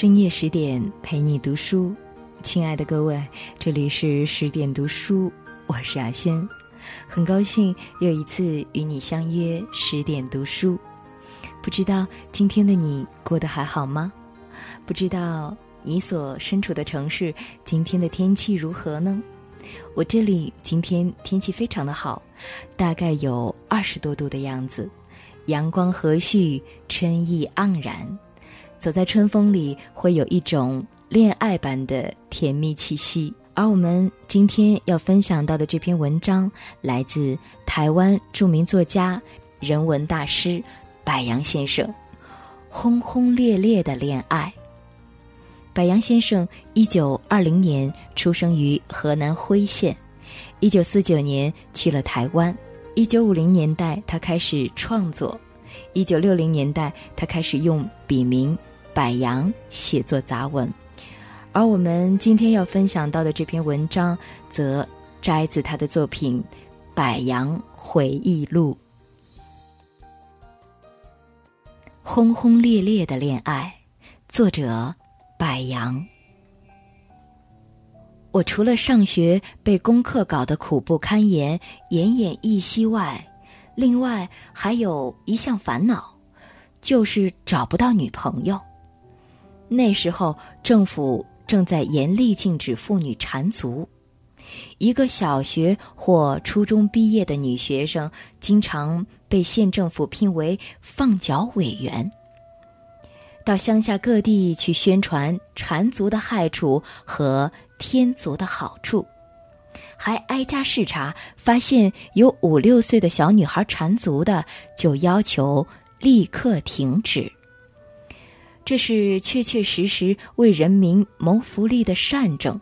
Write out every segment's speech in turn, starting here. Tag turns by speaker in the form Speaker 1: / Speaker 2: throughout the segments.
Speaker 1: 深夜十点陪你读书，亲爱的各位，这里是十点读书，我是阿轩，很高兴又一次与你相约十点读书。不知道今天的你过得还好吗？不知道你所身处的城市今天的天气如何呢？我这里今天天气非常的好，大概有二十多度的样子，阳光和煦，春意盎然。走在春风里，会有一种恋爱般的甜蜜气息。而我们今天要分享到的这篇文章，来自台湾著名作家、人文大师柏杨先生。轰轰烈烈的恋爱。柏杨先生一九二零年出生于河南辉县，一九四九年去了台湾。一九五零年代，他开始创作。一九六零年代，他开始用笔名柏杨写作杂文，而我们今天要分享到的这篇文章，则摘自他的作品《柏杨回忆录》。轰轰烈烈的恋爱，作者柏杨。我除了上学被功课搞得苦不堪言、奄奄一息外，另外还有一项烦恼，就是找不到女朋友。那时候政府正在严厉禁止妇女缠足，一个小学或初中毕业的女学生，经常被县政府聘为放脚委员，到乡下各地去宣传缠足的害处和天足的好处。还挨家视察，发现有五六岁的小女孩缠足的，就要求立刻停止。这是确确实实为人民谋福利的善政，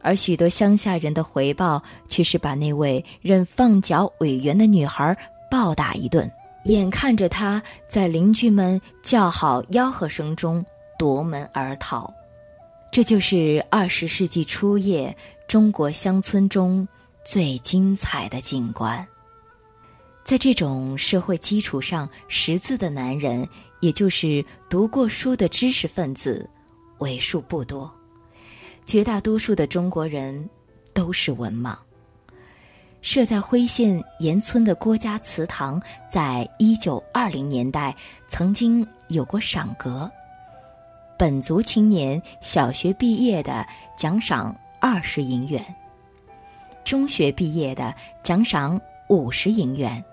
Speaker 1: 而许多乡下人的回报却是把那位任放脚委员的女孩暴打一顿，眼看着她在邻居们叫好吆喝声中夺门而逃。这就是二十世纪初叶。中国乡村中最精彩的景观，在这种社会基础上识字的男人，也就是读过书的知识分子，为数不多。绝大多数的中国人都是文盲。设在辉县岩村的郭家祠堂，在一九二零年代曾经有过赏格，本族青年小学毕业的奖赏。二十银元，中学毕业的奖赏五十银元，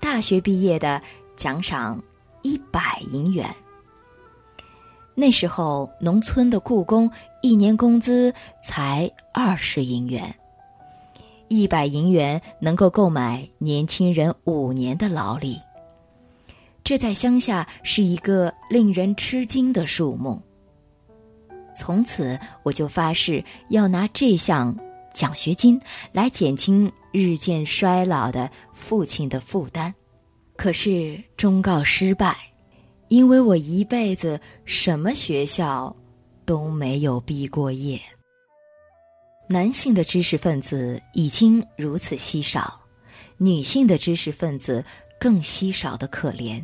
Speaker 1: 大学毕业的奖赏一百银元。那时候，农村的雇工一年工资才二十银元，一百银元能够购买年轻人五年的劳力。这在乡下是一个令人吃惊的数目。从此，我就发誓要拿这项奖学金来减轻日渐衰老的父亲的负担。可是忠告失败，因为我一辈子什么学校都没有毕过业。男性的知识分子已经如此稀少，女性的知识分子更稀少的可怜。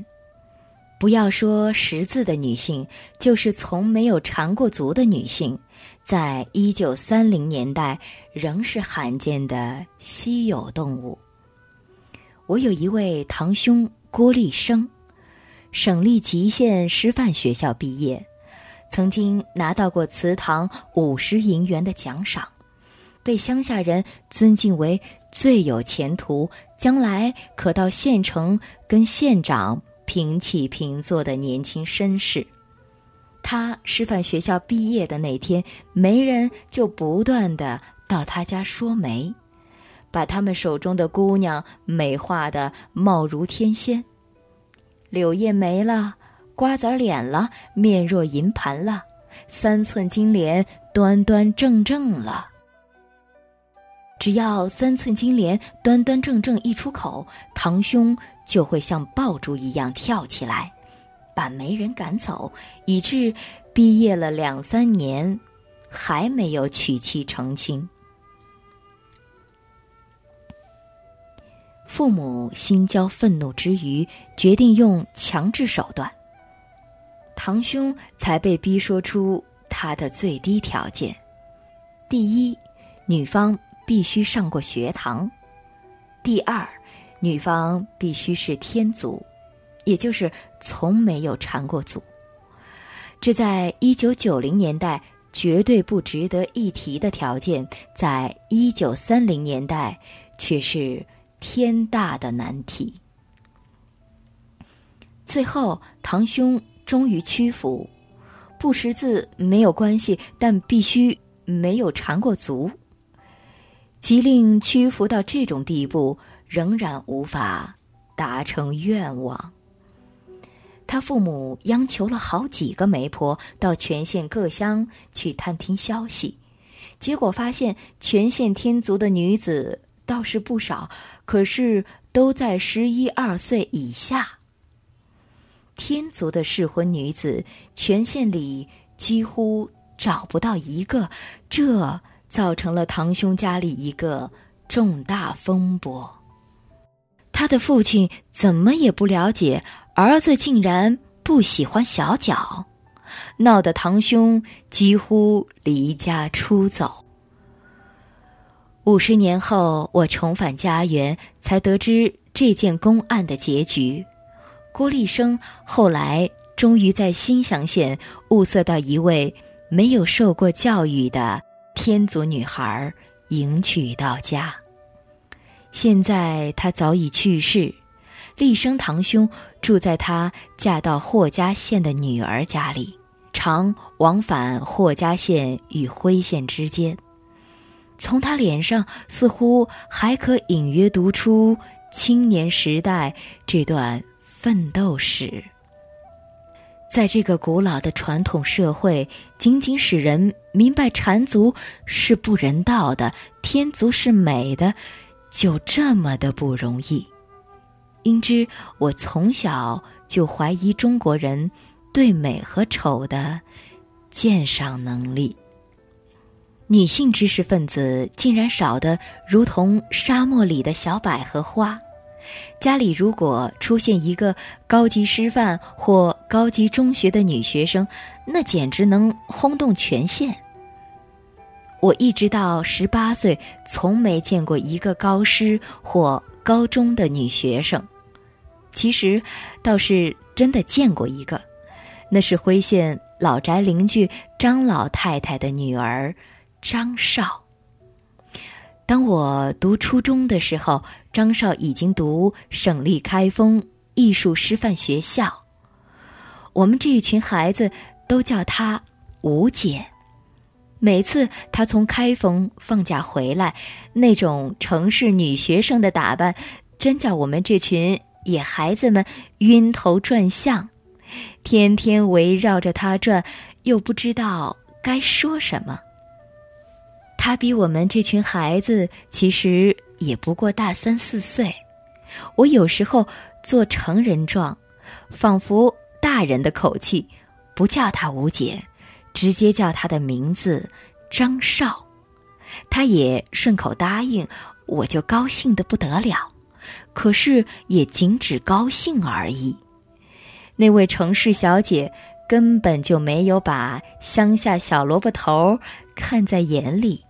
Speaker 1: 不要说识字的女性，就是从没有缠过足的女性，在一九三零年代仍是罕见的稀有动物。我有一位堂兄郭立生，省立吉县师范学校毕业，曾经拿到过祠堂五十银元的奖赏，被乡下人尊敬为最有前途，将来可到县城跟县长。平起平坐的年轻绅士，他师范学校毕业的那天，媒人就不断的到他家说媒，把他们手中的姑娘美化的貌如天仙，柳叶眉了，瓜子脸了，面若银盘了，三寸金莲端端正正了。只要三寸金莲端端正正一出口，堂兄就会像爆竹一样跳起来，把媒人赶走，以致毕业了两三年，还没有娶妻成亲。父母心焦愤怒之余，决定用强制手段。堂兄才被逼说出他的最低条件：第一，女方必须上过学堂；第二，女方必须是天族，也就是从没有缠过足。这在一九九零年代绝对不值得一提的条件，在一九三零年代却是天大的难题。最后，堂兄终于屈服，不识字没有关系，但必须没有缠过足。吉令屈服到这种地步，仍然无法达成愿望。他父母央求了好几个媒婆到全县各乡去探听消息，结果发现全县天族的女子倒是不少，可是都在十一二岁以下。天族的适婚女子，全县里几乎找不到一个，这造成了堂兄家里一个重大风波。他的父亲怎么也不了解，儿子竟然不喜欢小脚，闹得堂兄几乎离家出走。五十年后，我重返家园，才得知这件公案的结局。郭立生后来终于在新乡县物色到一位没有受过教育的天族女孩迎娶到家。现在她早已去世，立生堂兄住在她嫁到霍家县的女儿家里，常往返霍家县与辉县之间。从他脸上似乎还可隐约读出青年时代这段。奋斗史，在这个古老的传统社会，仅仅使人明白缠足是不人道的，天足是美的，就这么的不容易。因之，我从小就怀疑中国人对美和丑的鉴赏能力。女性知识分子竟然少得如同沙漠里的小百合花。家里如果出现一个高级师范或高级中学的女学生，那简直能轰动全县。我一直到十八岁，从没见过一个高师或高中的女学生。其实，倒是真的见过一个，那是辉县老宅邻居张老太太的女儿张少。当我读初中的时候，张少已经读省立开封艺术师范学校。我们这一群孩子都叫她吴姐。每次她从开封放假回来，那种城市女学生的打扮，真叫我们这群野孩子们晕头转向。天天围绕着她转，又不知道该说什么。他比我们这群孩子其实也不过大三四岁，我有时候做成人状，仿佛大人的口气，不叫他吴姐，直接叫他的名字张少，他也顺口答应，我就高兴的不得了。可是也仅止高兴而已。那位城市小姐根本就没有把乡下小萝卜头看在眼里。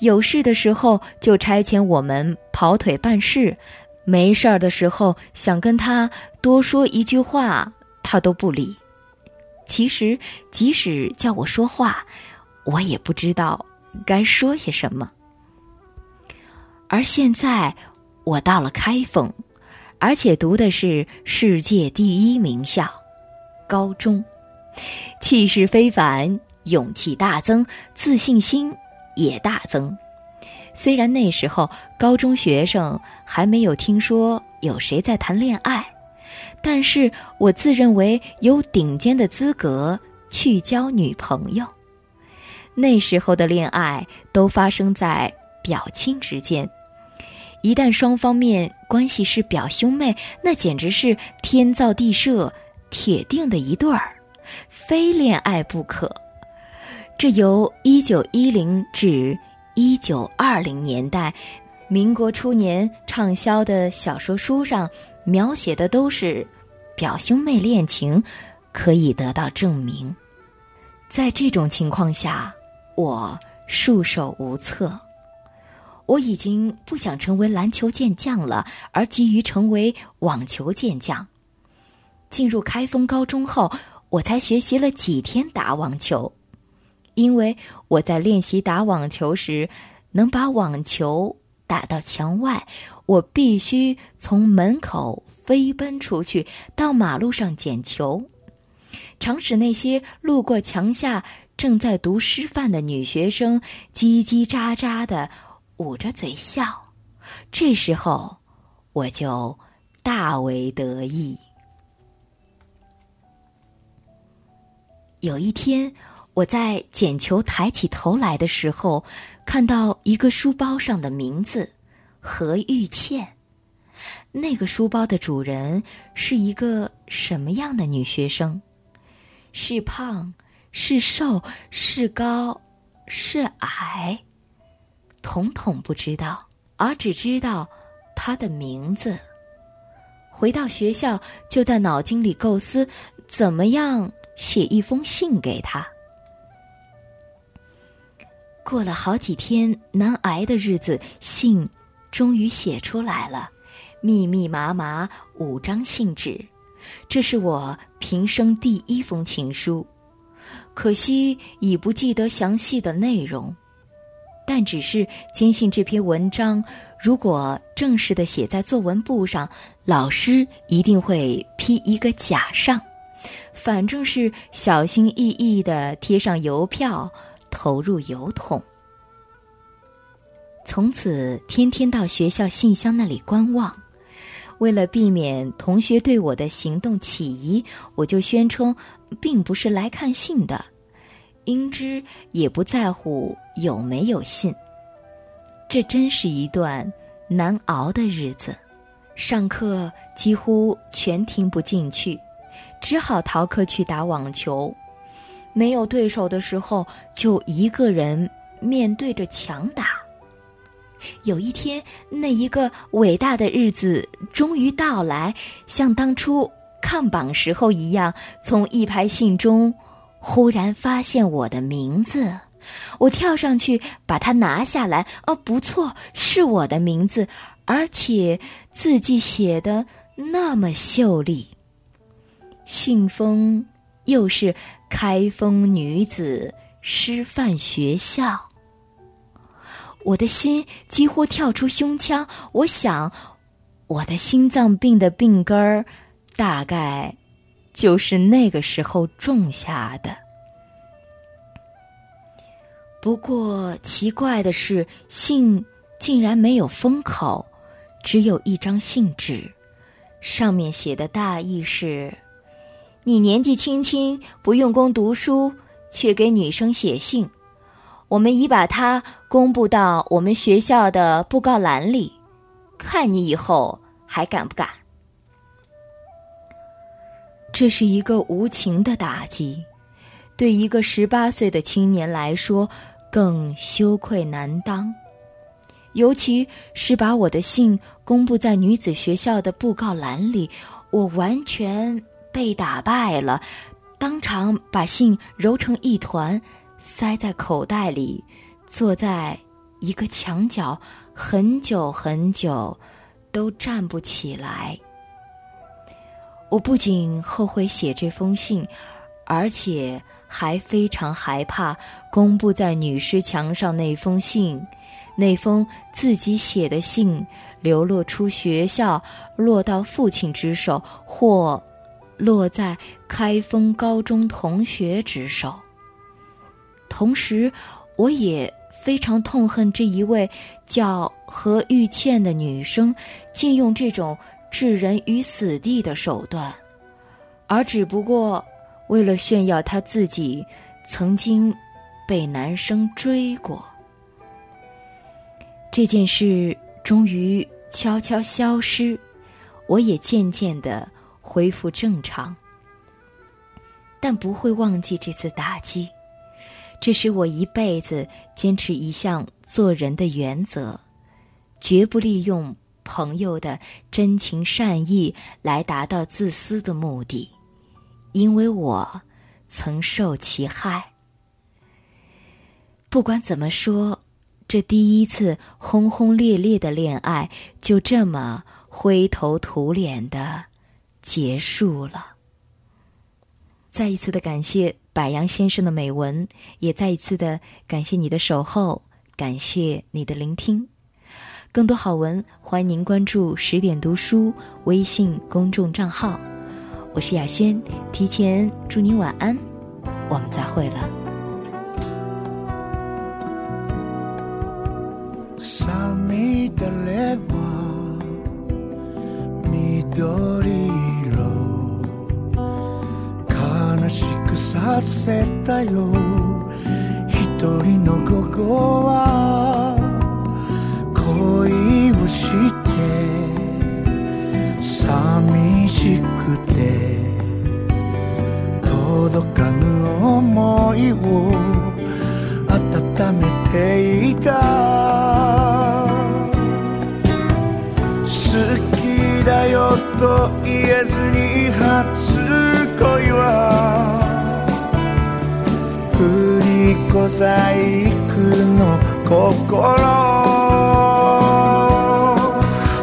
Speaker 1: 有事的时候就差遣我们跑腿办事，没事儿的时候想跟他多说一句话，他都不理。其实即使叫我说话，我也不知道该说些什么。而现在我到了开封，而且读的是世界第一名校高中，气势非凡，勇气大增，自信心。也大增。虽然那时候高中学生还没有听说有谁在谈恋爱，但是我自认为有顶尖的资格去交女朋友。那时候的恋爱都发生在表亲之间，一旦双方面关系是表兄妹，那简直是天造地设、铁定的一对儿，非恋爱不可。这由一九一零至一九二零年代，民国初年畅销的小说书上描写的都是表兄妹恋情，可以得到证明。在这种情况下，我束手无策。我已经不想成为篮球健将了，而急于成为网球健将。进入开封高中后，我才学习了几天打网球，因为我在练习打网球时，能把网球打到墙外，我必须从门口飞奔出去，到马路上捡球，常使那些路过墙下正在读师范的女学生叽叽喳喳的。捂着嘴笑，这时候我就大为得意。有一天，我在捡球抬起头来的时候，看到一个书包上的名字“何玉倩”。那个书包的主人是一个什么样的女学生？是胖，是瘦，是高，是矮？统统不知道，而只知道他的名字。回到学校，就在脑筋里构思怎么样写一封信给他。过了好几天难挨的日子，信终于写出来了，密密麻麻五张信纸，这是我平生第一封情书，可惜已不记得详细的内容。但只是坚信这篇文章，如果正式的写在作文簿上，老师一定会批一个假上。反正是小心翼翼的贴上邮票，投入邮筒。从此天天到学校信箱那里观望。为了避免同学对我的行动起疑，我就宣称并不是来看信的。英之也不在乎有没有信。这真是一段难熬的日子，上课几乎全听不进去，只好逃课去打网球。没有对手的时候，就一个人面对着墙打。有一天，那一个伟大的日子终于到来，像当初看榜时候一样，从一排信中。忽然发现我的名字，我跳上去把它拿下来。哦，不错，是我的名字，而且字迹写的那么秀丽。信封又是开封女子师范学校，我的心几乎跳出胸腔。我想，我的心脏病的病根儿，大概。就是那个时候种下的。不过奇怪的是，信竟然没有封口，只有一张信纸，上面写的大意是：你年纪轻轻，不用功读书，却给女生写信，我们已把它公布到我们学校的布告栏里，看你以后还敢不敢。这是一个无情的打击，对一个十八岁的青年来说更羞愧难当。尤其是把我的信公布在女子学校的布告栏里，我完全被打败了，当场把信揉成一团，塞在口袋里，坐在一个墙角，很久很久，都站不起来。我不仅后悔写这封信，而且还非常害怕公布在女尸墙上那封信，那封自己写的信流落出学校，落到父亲之手，或落在开封高中同学之手。同时，我也非常痛恨这一位叫何玉倩的女生，竟用这种。置人于死地的手段，而只不过为了炫耀她自己曾经被男生追过。这件事终于悄悄消失，我也渐渐的恢复正常，但不会忘记这次打击。这是我一辈子坚持一项做人的原则，绝不利用。朋友的真情善意来达到自私的目的，因为我曾受其害。不管怎么说，这第一次轰轰烈烈的恋爱就这么灰头土脸的结束了。再一次的感谢柏杨先生的美文，也再一次的感谢你的守候，感谢你的聆听。更多好文，欢迎您关注十点读书微信公众账号。我是雅轩，提前祝您晚安，我们再会了。
Speaker 2: ひとりの午後は恋をして寂しくて届かぬ思いを温めていた。好きだよと言えずに初振り小細工の心。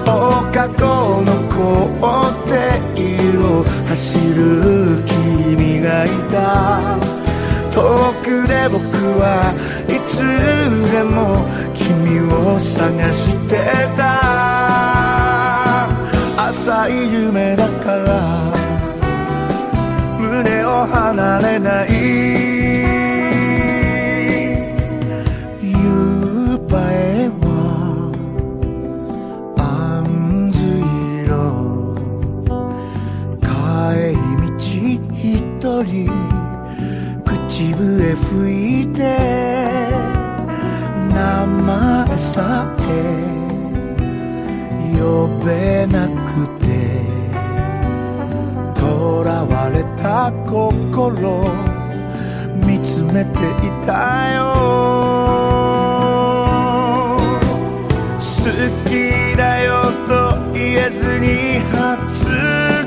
Speaker 2: 放課後の校庭を走る君がいた。遠くで僕はいつでも君を探してた。浅い夢だから。胸を離れない。た心見つめていたよ。好きだよと言えずに初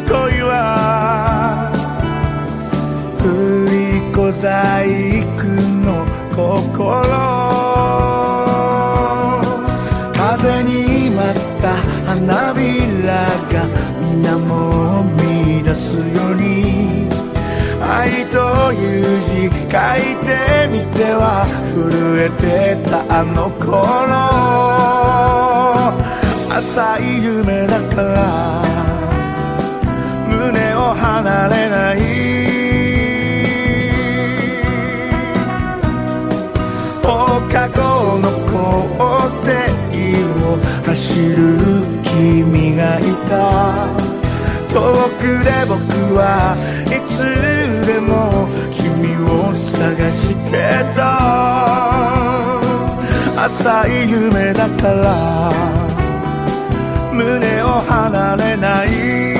Speaker 2: 恋は振り子細工の心。書いてみては震えてたあの頃。浅い夢だから胸を離れない。過去の校庭を走る君がいた。遠くで僕はいつも探してた。浅い夢だから胸を離れない。